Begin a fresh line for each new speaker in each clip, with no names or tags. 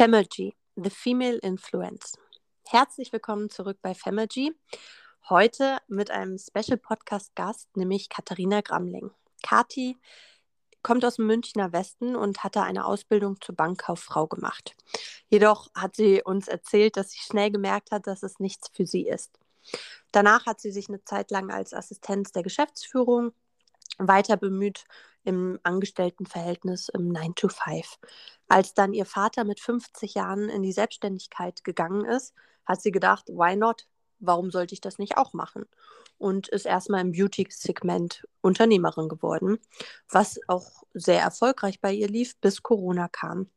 Femergy, The Female Influence. Herzlich willkommen zurück bei Femergy. Heute mit einem Special Podcast Gast, nämlich Katharina Gramling. Kati kommt aus dem Münchner Westen und hatte eine Ausbildung zur Bankkauffrau gemacht. Jedoch hat sie uns erzählt, dass sie schnell gemerkt hat, dass es nichts für sie ist. Danach hat sie sich eine Zeit lang als Assistenz der Geschäftsführung weiter bemüht im Angestelltenverhältnis im 9 to 5. Als dann ihr Vater mit 50 Jahren in die Selbstständigkeit gegangen ist, hat sie gedacht, why not? Warum sollte ich das nicht auch machen? Und ist erstmal im Beauty-Segment Unternehmerin geworden, was auch sehr erfolgreich bei ihr lief, bis Corona kam.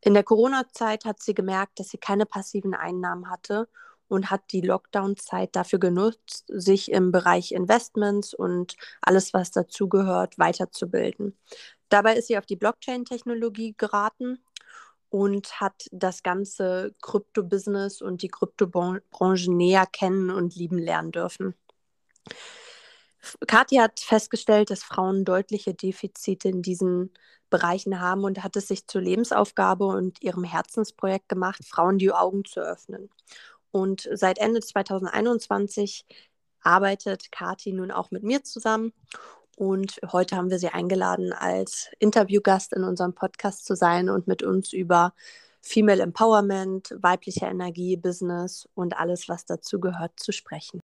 In der Corona-Zeit hat sie gemerkt, dass sie keine passiven Einnahmen hatte und hat die Lockdown-Zeit dafür genutzt, sich im Bereich Investments und alles, was dazugehört, weiterzubilden. Dabei ist sie auf die Blockchain-Technologie geraten und hat das ganze Krypto-Business und die Kryptobranche näher kennen und lieben lernen dürfen. Kathi hat festgestellt, dass Frauen deutliche Defizite in diesen Bereichen haben und hat es sich zur Lebensaufgabe und ihrem Herzensprojekt gemacht, Frauen die Augen zu öffnen. Und seit Ende 2021 arbeitet Kati nun auch mit mir zusammen. Und heute haben wir sie eingeladen, als Interviewgast in unserem Podcast zu sein und mit uns über Female Empowerment, weibliche Energie, Business und alles, was dazu gehört, zu sprechen.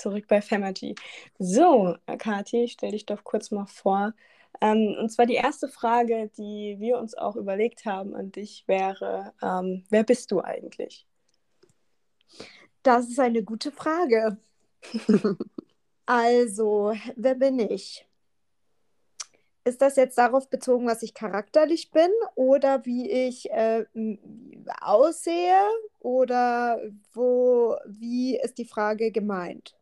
Zurück bei Femergy. So, Kathi, stell dich doch kurz mal vor. Ähm, und zwar die erste Frage, die wir uns auch überlegt haben an dich, wäre, ähm, wer bist du eigentlich?
Das ist eine gute Frage. also, wer bin ich? Ist das jetzt darauf bezogen, was ich charakterlich bin oder wie ich äh, aussehe oder wo, wie ist die Frage gemeint?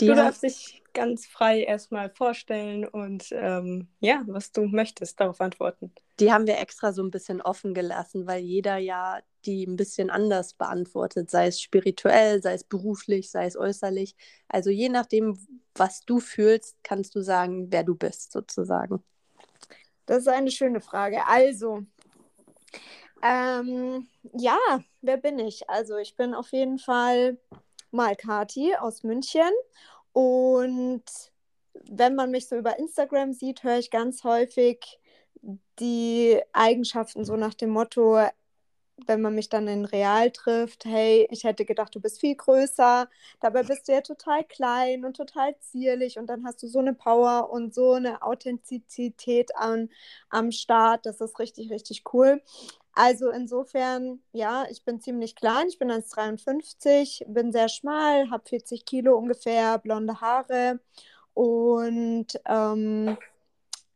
Die du darfst dich ganz frei erstmal vorstellen und ähm, ja, was du möchtest, darauf antworten.
Die haben wir extra so ein bisschen offen gelassen, weil jeder ja die ein bisschen anders beantwortet, sei es spirituell, sei es beruflich, sei es äußerlich. Also je nachdem, was du fühlst, kannst du sagen, wer du bist, sozusagen.
Das ist eine schöne Frage. Also, ähm, ja, wer bin ich? Also ich bin auf jeden Fall mal Kati aus München. Und wenn man mich so über Instagram sieht, höre ich ganz häufig die Eigenschaften so nach dem Motto, wenn man mich dann in real trifft, hey, ich hätte gedacht, du bist viel größer, dabei bist du ja total klein und total zierlich und dann hast du so eine Power und so eine Authentizität an, am Start, das ist richtig, richtig cool. Also insofern, ja, ich bin ziemlich klein, ich bin 1,53, bin sehr schmal, habe 40 Kilo ungefähr, blonde Haare und ähm,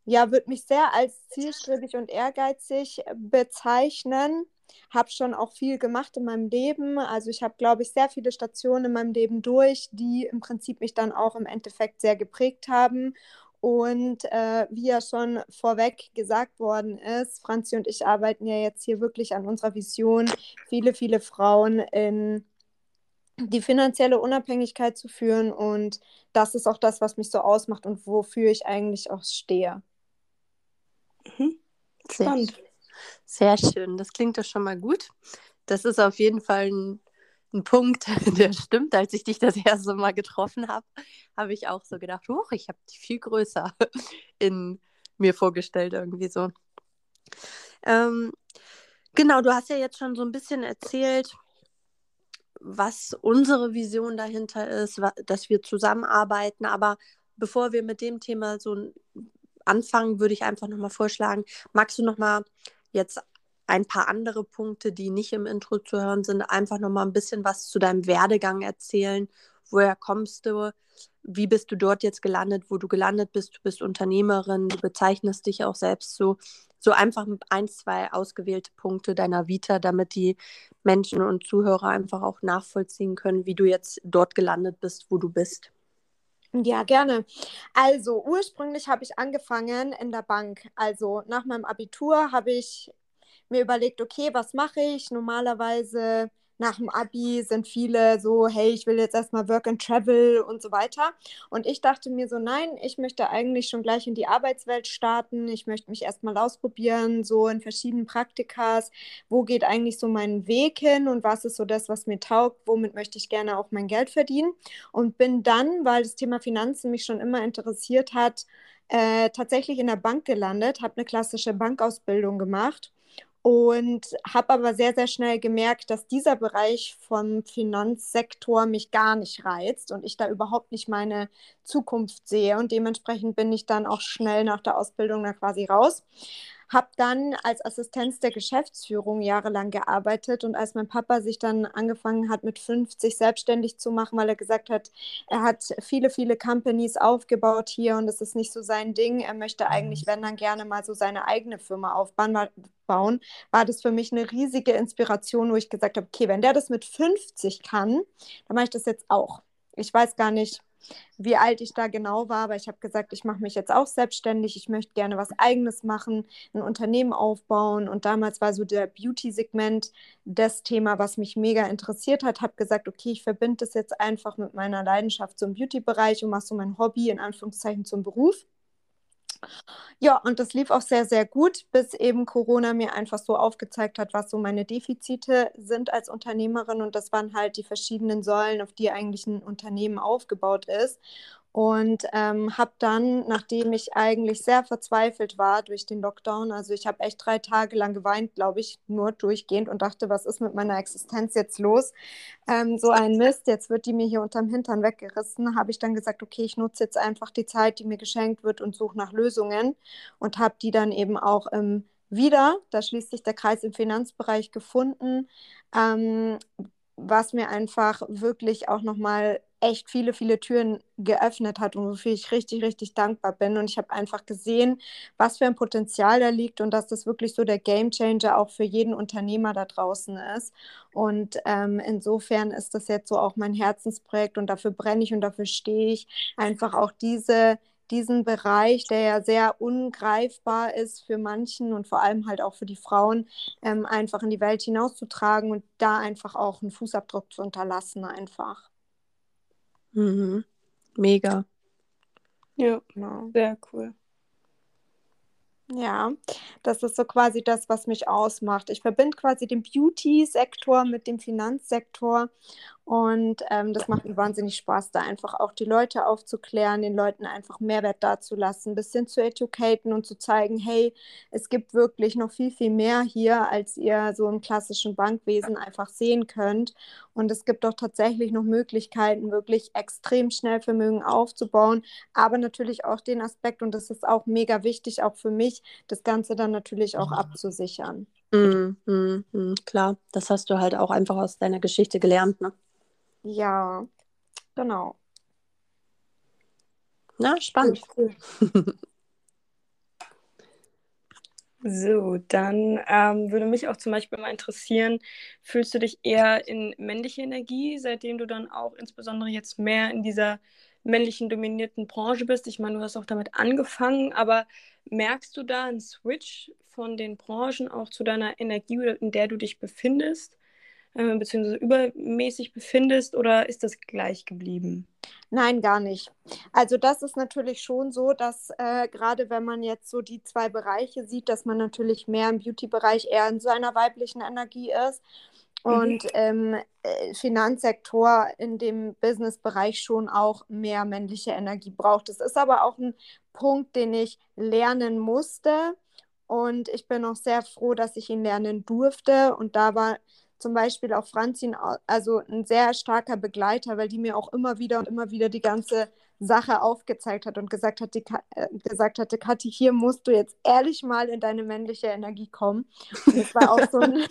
ja, würde mich sehr als zielstrebig und ehrgeizig bezeichnen. Habe schon auch viel gemacht in meinem Leben. Also ich habe, glaube ich, sehr viele Stationen in meinem Leben durch, die im Prinzip mich dann auch im Endeffekt sehr geprägt haben. Und äh, wie ja schon vorweg gesagt worden ist, Franzi und ich arbeiten ja jetzt hier wirklich an unserer Vision, viele, viele Frauen in die finanzielle Unabhängigkeit zu führen. Und das ist auch das, was mich so ausmacht und wofür ich eigentlich auch stehe.
Mhm. Spannend. Sehr, sehr schön. Das klingt doch schon mal gut. Das ist auf jeden Fall ein ein Punkt, der stimmt. Als ich dich das erste Mal getroffen habe, habe ich auch so gedacht, huch, ich habe die viel größer in mir vorgestellt irgendwie so. Ähm, genau, du hast ja jetzt schon so ein bisschen erzählt, was unsere Vision dahinter ist, dass wir zusammenarbeiten. Aber bevor wir mit dem Thema so anfangen, würde ich einfach nochmal vorschlagen, magst du nochmal jetzt ein paar andere Punkte, die nicht im Intro zu hören sind, einfach nochmal ein bisschen was zu deinem Werdegang erzählen. Woher kommst du? Wie bist du dort jetzt gelandet, wo du gelandet bist? Du bist Unternehmerin, du bezeichnest dich auch selbst so. So einfach ein, zwei ausgewählte Punkte deiner Vita, damit die Menschen und Zuhörer einfach auch nachvollziehen können, wie du jetzt dort gelandet bist, wo du bist.
Ja, gerne. Also ursprünglich habe ich angefangen in der Bank. Also nach meinem Abitur habe ich mir überlegt, okay, was mache ich? Normalerweise nach dem Abi sind viele so, hey, ich will jetzt erstmal Work and Travel und so weiter. Und ich dachte mir so, nein, ich möchte eigentlich schon gleich in die Arbeitswelt starten. Ich möchte mich erstmal ausprobieren, so in verschiedenen Praktikas. Wo geht eigentlich so mein Weg hin und was ist so das, was mir taugt? Womit möchte ich gerne auch mein Geld verdienen? Und bin dann, weil das Thema Finanzen mich schon immer interessiert hat, äh, tatsächlich in der Bank gelandet, habe eine klassische Bankausbildung gemacht und habe aber sehr, sehr schnell gemerkt, dass dieser Bereich vom Finanzsektor mich gar nicht reizt und ich da überhaupt nicht meine Zukunft sehe. Und dementsprechend bin ich dann auch schnell nach der Ausbildung da quasi raus. Habe dann als Assistenz der Geschäftsführung jahrelang gearbeitet und als mein Papa sich dann angefangen hat, mit 50 selbstständig zu machen, weil er gesagt hat, er hat viele, viele Companies aufgebaut hier und das ist nicht so sein Ding. Er möchte eigentlich, mhm. wenn dann gerne mal so seine eigene Firma aufbauen, bauen, war das für mich eine riesige Inspiration, wo ich gesagt habe, okay, wenn der das mit 50 kann, dann mache ich das jetzt auch. Ich weiß gar nicht, wie alt ich da genau war, aber ich habe gesagt, ich mache mich jetzt auch selbstständig, ich möchte gerne was eigenes machen, ein Unternehmen aufbauen. Und damals war so der Beauty-Segment das Thema, was mich mega interessiert hat, habe gesagt, okay, ich verbinde das jetzt einfach mit meiner Leidenschaft zum Beauty-Bereich und mache so mein Hobby in Anführungszeichen zum Beruf. Ja, und das lief auch sehr, sehr gut, bis eben Corona mir einfach so aufgezeigt hat, was so meine Defizite sind als Unternehmerin. Und das waren halt die verschiedenen Säulen, auf die eigentlich ein Unternehmen aufgebaut ist. Und ähm, habe dann, nachdem ich eigentlich sehr verzweifelt war durch den Lockdown, also ich habe echt drei Tage lang geweint, glaube ich, nur durchgehend und dachte, was ist mit meiner Existenz jetzt los? Ähm, so ein Mist, jetzt wird die mir hier unterm Hintern weggerissen, habe ich dann gesagt, okay, ich nutze jetzt einfach die Zeit, die mir geschenkt wird und suche nach Lösungen und habe die dann eben auch ähm, wieder, da schließt sich der Kreis im Finanzbereich gefunden, ähm, was mir einfach wirklich auch nochmal echt viele, viele Türen geöffnet hat und wofür ich richtig, richtig dankbar bin. Und ich habe einfach gesehen, was für ein Potenzial da liegt und dass das wirklich so der Game Changer auch für jeden Unternehmer da draußen ist. Und ähm, insofern ist das jetzt so auch mein Herzensprojekt und dafür brenne ich und dafür stehe ich, einfach auch diese diesen Bereich, der ja sehr ungreifbar ist für manchen und vor allem halt auch für die Frauen, ähm, einfach in die Welt hinauszutragen und da einfach auch einen Fußabdruck zu unterlassen, einfach.
Mhm. Mega.
Ja, genau. Sehr cool.
Ja, das ist so quasi das, was mich ausmacht. Ich verbinde quasi den Beauty-Sektor mit dem Finanzsektor und ähm, das macht mir wahnsinnig Spaß, da einfach auch die Leute aufzuklären, den Leuten einfach Mehrwert dazulassen, ein bisschen zu educaten und zu zeigen, hey, es gibt wirklich noch viel, viel mehr hier, als ihr so im klassischen Bankwesen einfach sehen könnt. Und es gibt auch tatsächlich noch Möglichkeiten, wirklich extrem schnell Vermögen aufzubauen, aber natürlich auch den Aspekt, und das ist auch mega wichtig, auch für mich, das Ganze dann natürlich auch abzusichern.
Mm, mm, mm, klar, das hast du halt auch einfach aus deiner Geschichte gelernt, ne?
Ja, genau.
Na, spannend. Cool.
So, dann ähm, würde mich auch zum Beispiel mal interessieren, fühlst du dich eher in männliche Energie, seitdem du dann auch insbesondere jetzt mehr in dieser männlichen dominierten Branche bist? Ich meine, du hast auch damit angefangen, aber merkst du da einen Switch von den Branchen auch zu deiner Energie, in der du dich befindest? Äh, beziehungsweise übermäßig befindest oder ist das gleich geblieben?
Nein, gar nicht. Also das ist natürlich schon so, dass äh, gerade wenn man jetzt so die zwei Bereiche sieht, dass man natürlich mehr im Beauty-Bereich eher in seiner weiblichen Energie ist und im äh, Finanzsektor in dem Business-Bereich schon auch mehr männliche Energie braucht. Das ist aber auch ein Punkt, den ich lernen musste und ich bin auch sehr froh, dass ich ihn lernen durfte und da war zum Beispiel auch Franzin, also ein sehr starker Begleiter, weil die mir auch immer wieder und immer wieder die ganze Sache aufgezeigt hat und gesagt, hat, die, äh, gesagt hatte, Kathi, hier musst du jetzt ehrlich mal in deine männliche Energie kommen. Und das war auch so ein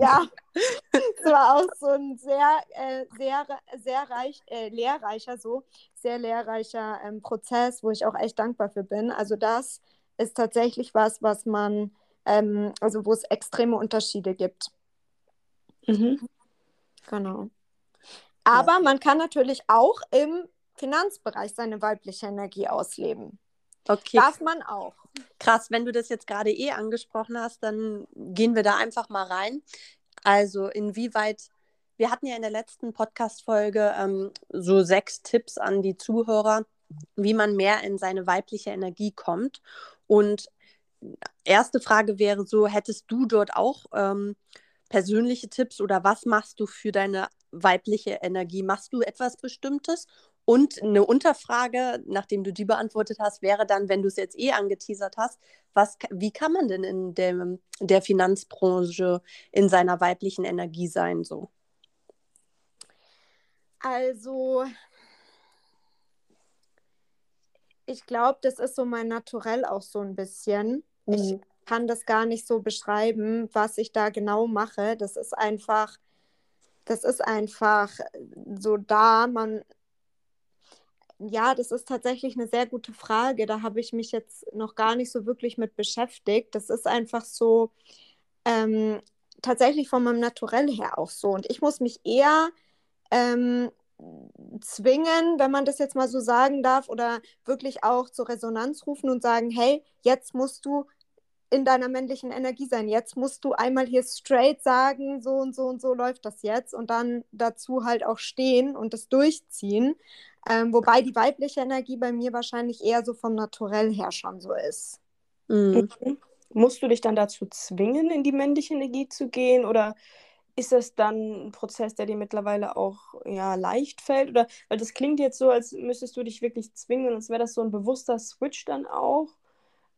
ja, es war auch so ein sehr, äh, sehr, sehr reich, äh, lehrreicher, so sehr lehrreicher ähm, Prozess, wo ich auch echt dankbar für bin. Also das ist tatsächlich was, was man ähm, also wo es extreme Unterschiede gibt. Mhm. Genau. Aber ja. man kann natürlich auch im Finanzbereich seine weibliche Energie ausleben. Okay. Darf man auch.
Krass, wenn du das jetzt gerade eh angesprochen hast, dann gehen wir da einfach mal rein. Also inwieweit, wir hatten ja in der letzten Podcast-Folge ähm, so sechs Tipps an die Zuhörer, wie man mehr in seine weibliche Energie kommt. Und erste Frage wäre so, hättest du dort auch ähm, persönliche Tipps oder was machst du für deine weibliche Energie? Machst du etwas Bestimmtes? Und eine Unterfrage, nachdem du die beantwortet hast, wäre dann, wenn du es jetzt eh angeteasert hast, was, wie kann man denn in dem, der Finanzbranche in seiner weiblichen Energie sein so?
Also, ich glaube, das ist so mein Naturell auch so ein bisschen. Mhm. Ich kann das gar nicht so beschreiben, was ich da genau mache. Das ist einfach, das ist einfach so da. Man, ja, das ist tatsächlich eine sehr gute Frage. Da habe ich mich jetzt noch gar nicht so wirklich mit beschäftigt. Das ist einfach so ähm, tatsächlich von meinem Naturell her auch so. Und ich muss mich eher ähm, zwingen, wenn man das jetzt mal so sagen darf, oder wirklich auch zur Resonanz rufen und sagen, hey, jetzt musst du in deiner männlichen Energie sein. Jetzt musst du einmal hier straight sagen, so und so und so läuft das jetzt und dann dazu halt auch stehen und das durchziehen. Ähm, wobei die weibliche Energie bei mir wahrscheinlich eher so vom Naturell her schon so ist.
Mhm. Mhm. Musst du dich dann dazu zwingen, in die männliche Energie zu gehen oder ist das dann ein Prozess, der dir mittlerweile auch ja, leicht fällt? Oder weil das klingt jetzt so, als müsstest du dich wirklich zwingen und als wäre das so ein bewusster Switch dann auch.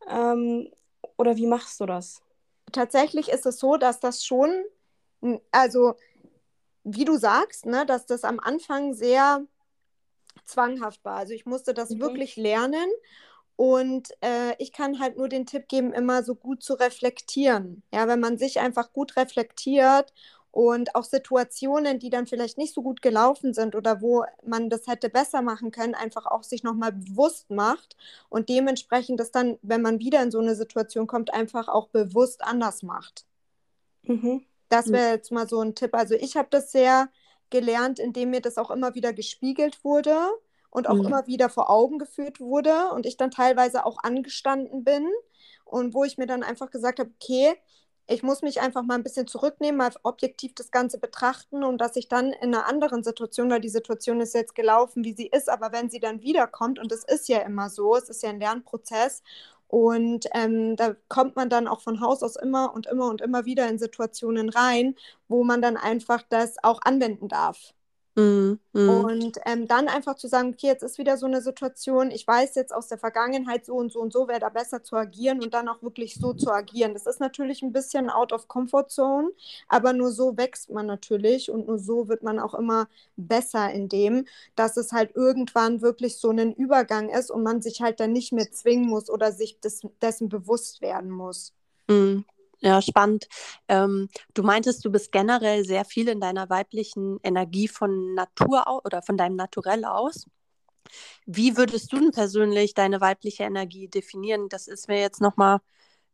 Ähm, oder wie machst du das?
Tatsächlich ist es so, dass das schon, also wie du sagst, ne, dass das am Anfang sehr zwanghaft war. Also ich musste das mhm. wirklich lernen und äh, ich kann halt nur den Tipp geben, immer so gut zu reflektieren. Ja, wenn man sich einfach gut reflektiert und auch Situationen, die dann vielleicht nicht so gut gelaufen sind oder wo man das hätte besser machen können, einfach auch sich nochmal bewusst macht und dementsprechend das dann, wenn man wieder in so eine Situation kommt, einfach auch bewusst anders macht. Mhm. Das wäre jetzt mal so ein Tipp. Also ich habe das sehr gelernt, indem mir das auch immer wieder gespiegelt wurde und auch mhm. immer wieder vor Augen geführt wurde und ich dann teilweise auch angestanden bin und wo ich mir dann einfach gesagt habe, okay, ich muss mich einfach mal ein bisschen zurücknehmen, mal objektiv das Ganze betrachten und dass ich dann in einer anderen Situation, weil die Situation ist jetzt gelaufen, wie sie ist, aber wenn sie dann wiederkommt, und es ist ja immer so, es ist ja ein Lernprozess und ähm, da kommt man dann auch von Haus aus immer und immer und immer wieder in Situationen rein, wo man dann einfach das auch anwenden darf. Mm, mm. Und ähm, dann einfach zu sagen, okay, jetzt ist wieder so eine Situation, ich weiß jetzt aus der Vergangenheit so und so und so, wäre da besser zu agieren und dann auch wirklich so zu agieren. Das ist natürlich ein bisschen out of comfort zone, aber nur so wächst man natürlich und nur so wird man auch immer besser in dem, dass es halt irgendwann wirklich so ein Übergang ist und man sich halt dann nicht mehr zwingen muss oder sich des, dessen bewusst werden muss.
Mm. Ja, spannend. Ähm, du meintest, du bist generell sehr viel in deiner weiblichen Energie von Natur aus oder von deinem Naturell aus. Wie würdest du denn persönlich deine weibliche Energie definieren? Das ist mir jetzt nochmal,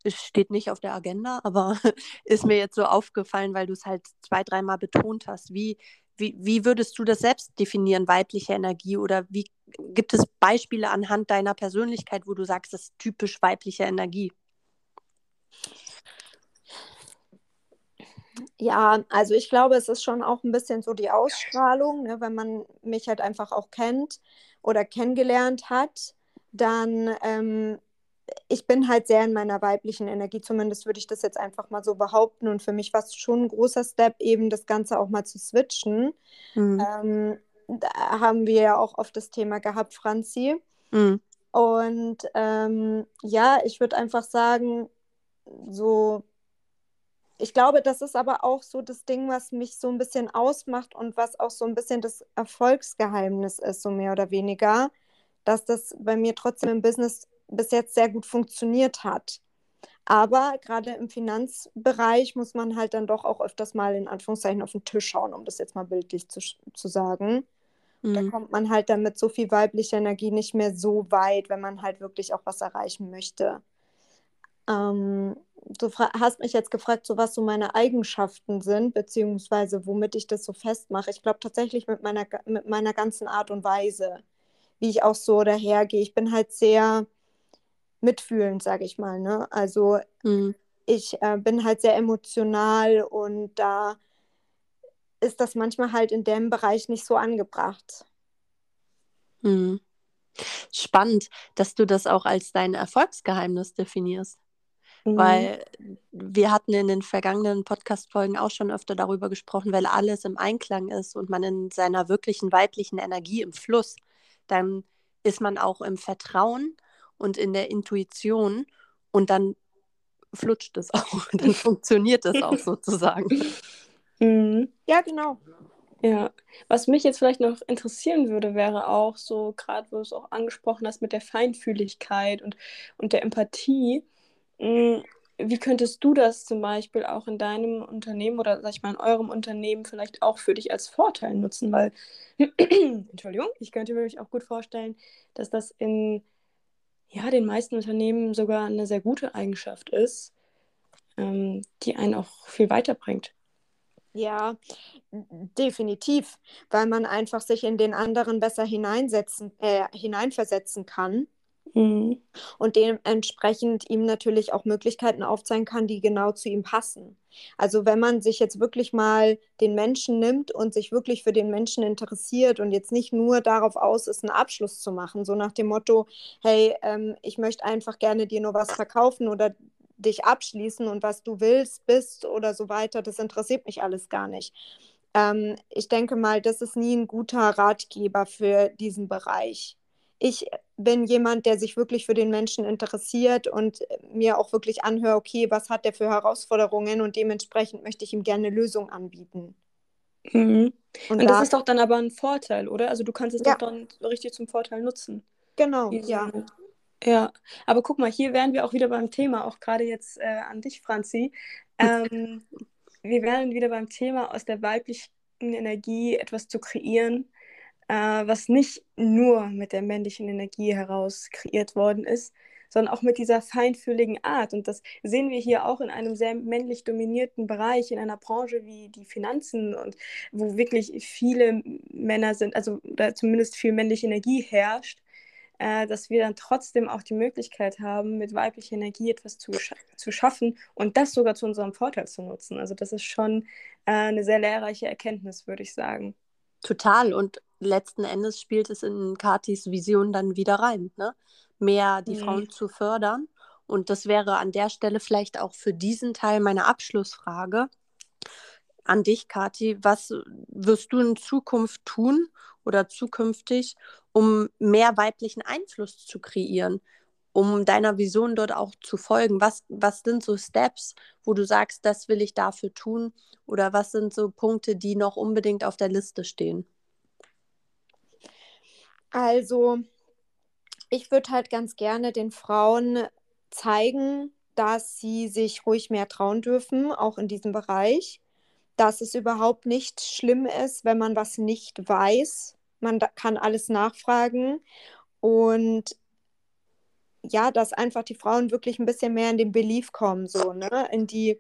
es steht nicht auf der Agenda, aber ist mir jetzt so aufgefallen, weil du es halt zwei, dreimal betont hast. Wie, wie, wie würdest du das selbst definieren, weibliche Energie? Oder wie gibt es Beispiele anhand deiner Persönlichkeit, wo du sagst, das ist typisch weibliche Energie?
Ja, also ich glaube, es ist schon auch ein bisschen so die Ausstrahlung, ne? wenn man mich halt einfach auch kennt oder kennengelernt hat, dann ähm, ich bin halt sehr in meiner weiblichen Energie, zumindest würde ich das jetzt einfach mal so behaupten. Und für mich war es schon ein großer Step, eben das Ganze auch mal zu switchen. Mhm. Ähm, da haben wir ja auch oft das Thema gehabt, Franzi. Mhm. Und ähm, ja, ich würde einfach sagen, so ich glaube, das ist aber auch so das Ding, was mich so ein bisschen ausmacht und was auch so ein bisschen das Erfolgsgeheimnis ist, so mehr oder weniger, dass das bei mir trotzdem im Business bis jetzt sehr gut funktioniert hat. Aber gerade im Finanzbereich muss man halt dann doch auch öfters mal in Anführungszeichen auf den Tisch schauen, um das jetzt mal bildlich zu, zu sagen. Mhm. Da kommt man halt dann mit so viel weiblicher Energie nicht mehr so weit, wenn man halt wirklich auch was erreichen möchte. Ähm, du hast mich jetzt gefragt, so was so meine Eigenschaften sind, beziehungsweise womit ich das so festmache. Ich glaube tatsächlich mit meiner, mit meiner ganzen Art und Weise, wie ich auch so dahergehe. Ich bin halt sehr mitfühlend, sage ich mal. Ne? Also mhm. ich äh, bin halt sehr emotional und da ist das manchmal halt in dem Bereich nicht so angebracht.
Hm. Spannend, dass du das auch als dein Erfolgsgeheimnis definierst. Mhm. Weil wir hatten in den vergangenen Podcast-Folgen auch schon öfter darüber gesprochen, weil alles im Einklang ist und man in seiner wirklichen weiblichen Energie im Fluss, dann ist man auch im Vertrauen und in der Intuition und dann flutscht es auch, dann funktioniert es auch sozusagen.
Mhm. Ja, genau.
Ja, was mich jetzt vielleicht noch interessieren würde, wäre auch so, gerade wo du es auch angesprochen hast mit der Feinfühligkeit und, und der Empathie. Hm, wie könntest du das zum Beispiel auch in deinem Unternehmen oder sag ich mal in eurem Unternehmen vielleicht auch für dich als Vorteil nutzen? Weil, Entschuldigung, ich könnte mir auch gut vorstellen, dass das in ja, den meisten Unternehmen sogar eine sehr gute Eigenschaft ist, ähm, die einen auch viel weiterbringt.
Ja, definitiv, weil man einfach sich in den anderen besser hineinsetzen, äh, hineinversetzen kann. Mhm. Und dementsprechend ihm natürlich auch Möglichkeiten aufzeigen kann, die genau zu ihm passen. Also wenn man sich jetzt wirklich mal den Menschen nimmt und sich wirklich für den Menschen interessiert und jetzt nicht nur darauf aus ist, einen Abschluss zu machen, so nach dem Motto, hey, ähm, ich möchte einfach gerne dir nur was verkaufen oder dich abschließen und was du willst, bist oder so weiter, das interessiert mich alles gar nicht. Ähm, ich denke mal, das ist nie ein guter Ratgeber für diesen Bereich. Ich bin jemand, der sich wirklich für den Menschen interessiert und mir auch wirklich anhört, okay, was hat der für Herausforderungen und dementsprechend möchte ich ihm gerne Lösungen anbieten.
Mhm. Und, und das ist doch dann aber ein Vorteil, oder? Also du kannst es ja. doch dann richtig zum Vorteil nutzen.
Genau, Diese, ja.
Ja, aber guck mal, hier wären wir auch wieder beim Thema, auch gerade jetzt äh, an dich, Franzi. Ähm, wir wären wieder beim Thema, aus der weiblichen Energie etwas zu kreieren, äh, was nicht nur mit der männlichen Energie heraus kreiert worden ist, sondern auch mit dieser feinfühligen Art. Und das sehen wir hier auch in einem sehr männlich dominierten Bereich, in einer Branche wie die Finanzen und wo wirklich viele Männer sind, also oder zumindest viel männliche Energie herrscht äh, dass wir dann trotzdem auch die Möglichkeit haben, mit weiblicher Energie etwas zu, scha zu schaffen und das sogar zu unserem Vorteil zu nutzen. Also das ist schon äh, eine sehr lehrreiche Erkenntnis, würde ich sagen.
Total. Und letzten Endes spielt es in Katis Vision dann wieder rein, ne? mehr die mhm. Frauen zu fördern. Und das wäre an der Stelle vielleicht auch für diesen Teil meine Abschlussfrage an dich, Kathi. Was wirst du in Zukunft tun oder zukünftig, um mehr weiblichen Einfluss zu kreieren, um deiner Vision dort auch zu folgen? Was, was sind so Steps, wo du sagst, das will ich dafür tun? Oder was sind so Punkte, die noch unbedingt auf der Liste stehen?
Also, ich würde halt ganz gerne den Frauen zeigen, dass sie sich ruhig mehr trauen dürfen, auch in diesem Bereich. Dass es überhaupt nicht schlimm ist, wenn man was nicht weiß, man kann alles nachfragen und ja, dass einfach die Frauen wirklich ein bisschen mehr in den Belief kommen, so, ne, in die,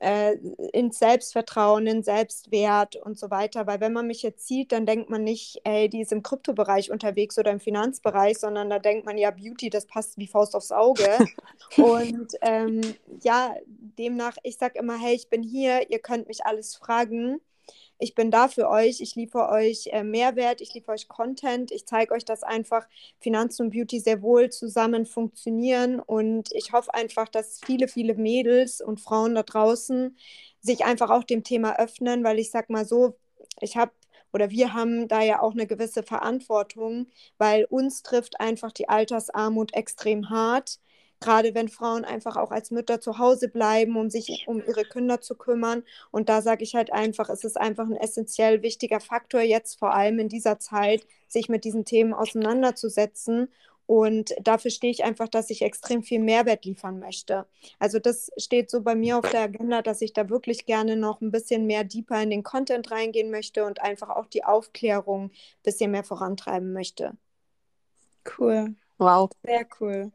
äh, ins Selbstvertrauen, in Selbstwert und so weiter. Weil wenn man mich jetzt sieht, dann denkt man nicht, ey, die ist im Kryptobereich unterwegs oder im Finanzbereich, sondern da denkt man ja, Beauty, das passt wie Faust aufs Auge. und ähm, ja, demnach, ich sag immer, hey, ich bin hier, ihr könnt mich alles fragen ich bin da für euch, ich liefere euch äh, Mehrwert, ich liefere euch Content, ich zeige euch, dass einfach Finanzen und Beauty sehr wohl zusammen funktionieren und ich hoffe einfach, dass viele, viele Mädels und Frauen da draußen sich einfach auch dem Thema öffnen, weil ich sag mal so, ich habe oder wir haben da ja auch eine gewisse Verantwortung, weil uns trifft einfach die Altersarmut extrem hart gerade wenn Frauen einfach auch als Mütter zu Hause bleiben, um sich um ihre Kinder zu kümmern. Und da sage ich halt einfach, es ist einfach ein essentiell wichtiger Faktor jetzt vor allem in dieser Zeit, sich mit diesen Themen auseinanderzusetzen. Und dafür stehe ich einfach, dass ich extrem viel Mehrwert liefern möchte. Also das steht so bei mir auf der Agenda, dass ich da wirklich gerne noch ein bisschen mehr deeper in den Content reingehen möchte und einfach auch die Aufklärung ein bisschen mehr vorantreiben möchte.
Cool.
Wow.
Sehr cool.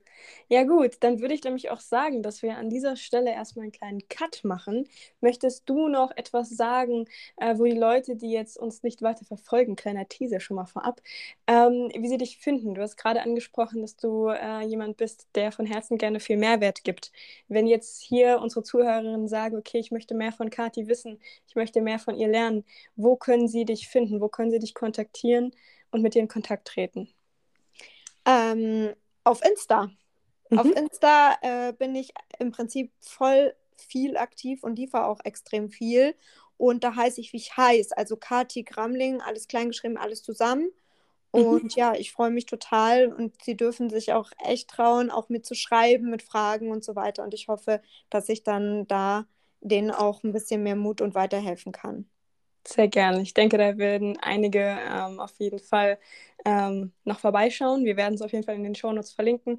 Ja gut, dann würde ich nämlich auch sagen, dass wir an dieser Stelle erstmal einen kleinen Cut machen. Möchtest du noch etwas sagen, äh, wo die Leute, die jetzt uns nicht weiter verfolgen, kleiner Teaser schon mal vorab, ähm, wie sie dich finden? Du hast gerade angesprochen, dass du äh, jemand bist, der von Herzen gerne viel Mehrwert gibt. Wenn jetzt hier unsere Zuhörerinnen sagen, okay, ich möchte mehr von Kati wissen, ich möchte mehr von ihr lernen, wo können sie dich finden? Wo können sie dich kontaktieren und mit dir in Kontakt treten?
Ähm, auf Insta. Mhm. Auf Insta äh, bin ich im Prinzip voll viel aktiv und liefere auch extrem viel. Und da heiße ich, wie ich heiße. Also Kati Gramling, alles kleingeschrieben, alles zusammen. Mhm. Und mhm. ja, ich freue mich total und sie dürfen sich auch echt trauen, auch mitzuschreiben, mit Fragen und so weiter. Und ich hoffe, dass ich dann da denen auch ein bisschen mehr Mut und weiterhelfen kann.
Sehr gerne. Ich denke, da werden einige ähm, auf jeden Fall ähm, noch vorbeischauen. Wir werden es auf jeden Fall in den Shownotes verlinken.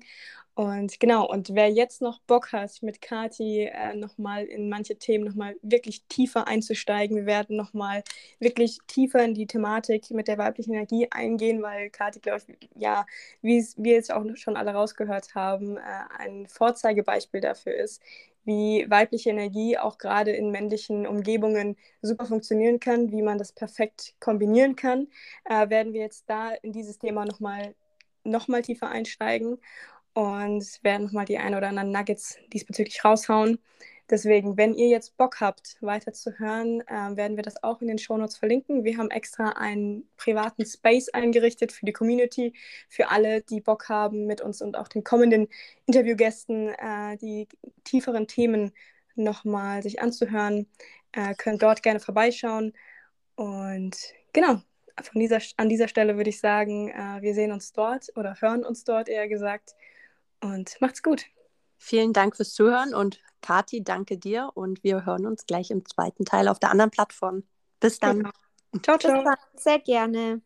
Und genau, und wer jetzt noch Bock hat, mit Kati äh, nochmal in manche Themen nochmal wirklich tiefer einzusteigen, wir werden nochmal wirklich tiefer in die Thematik mit der weiblichen Energie eingehen, weil Kati, glaube ich, ja, wie wir jetzt auch schon alle rausgehört haben, äh, ein Vorzeigebeispiel dafür ist, wie weibliche Energie auch gerade in männlichen Umgebungen super funktionieren kann, wie man das perfekt kombinieren kann, äh, werden wir jetzt da in dieses Thema nochmal noch mal tiefer einsteigen und werden nochmal die ein oder anderen Nuggets diesbezüglich raushauen. Deswegen, wenn ihr jetzt Bock habt, weiter zu hören, äh, werden wir das auch in den Shownotes verlinken. Wir haben extra einen privaten Space eingerichtet für die Community, für alle, die Bock haben, mit uns und auch den kommenden Interviewgästen äh, die tieferen Themen nochmal sich anzuhören. Äh, könnt dort gerne vorbeischauen. Und genau, von dieser, an dieser Stelle würde ich sagen, äh, wir sehen uns dort oder hören uns dort eher gesagt. Und macht's gut.
Vielen Dank fürs Zuhören und Kati, danke dir und wir hören uns gleich im zweiten Teil auf der anderen Plattform. Bis dann.
Genau. Ciao, ciao. Sehr gerne.